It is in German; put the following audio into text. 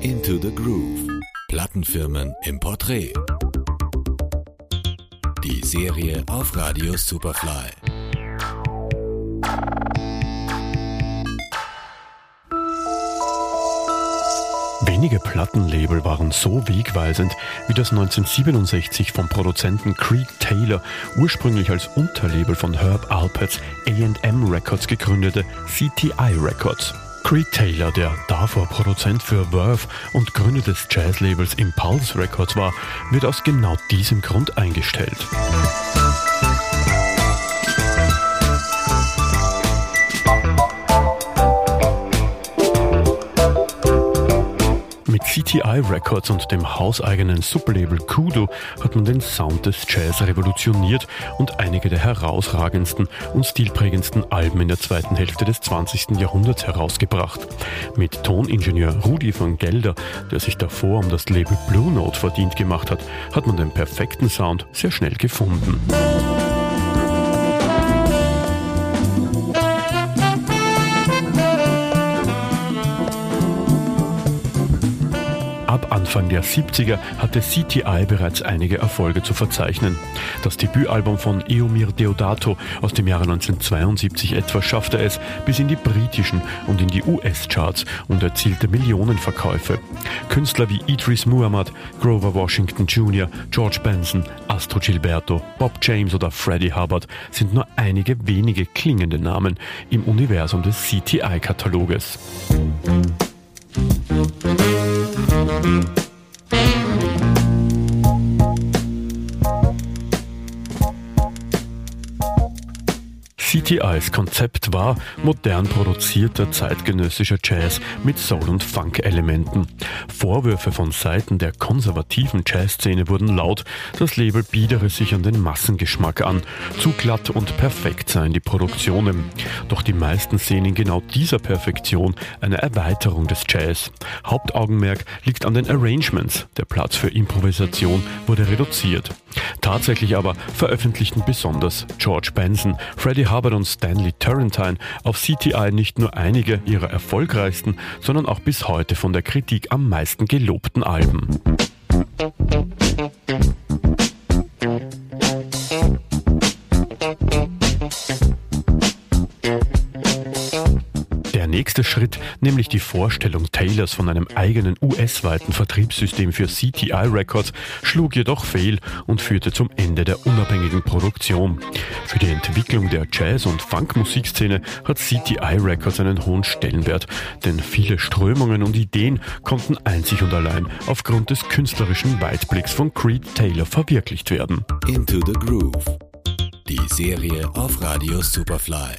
Into the Groove. Plattenfirmen im Porträt. Die Serie auf Radio Superfly. Wenige Plattenlabel waren so wegweisend wie das 1967 vom Produzenten Creed Taylor ursprünglich als Unterlabel von Herb Alperts A&M Records gegründete CTI Records. Creed Taylor, der davor Produzent für Verve und Gründer des Jazzlabels Impulse Records war, wird aus genau diesem Grund eingestellt. CTI Records und dem hauseigenen Sublabel Kudo hat man den Sound des Jazz revolutioniert und einige der herausragendsten und stilprägendsten Alben in der zweiten Hälfte des 20. Jahrhunderts herausgebracht. Mit Toningenieur Rudi von Gelder, der sich davor um das Label Blue Note verdient gemacht hat, hat man den perfekten Sound sehr schnell gefunden. Ab Anfang der 70er hatte CTI bereits einige Erfolge zu verzeichnen. Das Debütalbum von Eomir Deodato aus dem Jahre 1972 etwa schaffte es bis in die britischen und in die US-Charts und erzielte Millionenverkäufe. Künstler wie Idris Muhammad, Grover Washington Jr., George Benson, Astro Gilberto, Bob James oder Freddie Hubbard sind nur einige wenige klingende Namen im Universum des CTI-Kataloges. thank you CTIs Konzept war modern produzierter zeitgenössischer Jazz mit Soul- und Funk-Elementen. Vorwürfe von Seiten der konservativen Jazzszene wurden laut, das Label biedere sich an den Massengeschmack an, zu glatt und perfekt seien die Produktionen. Doch die meisten sehen in genau dieser Perfektion eine Erweiterung des Jazz. Hauptaugenmerk liegt an den Arrangements, der Platz für Improvisation wurde reduziert. Tatsächlich aber veröffentlichten besonders George Benson, Freddie Hubbard und Stanley Turrentine auf CTI nicht nur einige ihrer erfolgreichsten, sondern auch bis heute von der Kritik am meisten gelobten Alben. Nächste Schritt, nämlich die Vorstellung Taylors von einem eigenen US-weiten Vertriebssystem für CTI Records, schlug jedoch fehl und führte zum Ende der unabhängigen Produktion. Für die Entwicklung der Jazz- und Funk-Musikszene hat CTI Records einen hohen Stellenwert, denn viele Strömungen und Ideen konnten einzig und allein aufgrund des künstlerischen Weitblicks von Creed Taylor verwirklicht werden. Into the Groove. Die Serie auf Radio Superfly.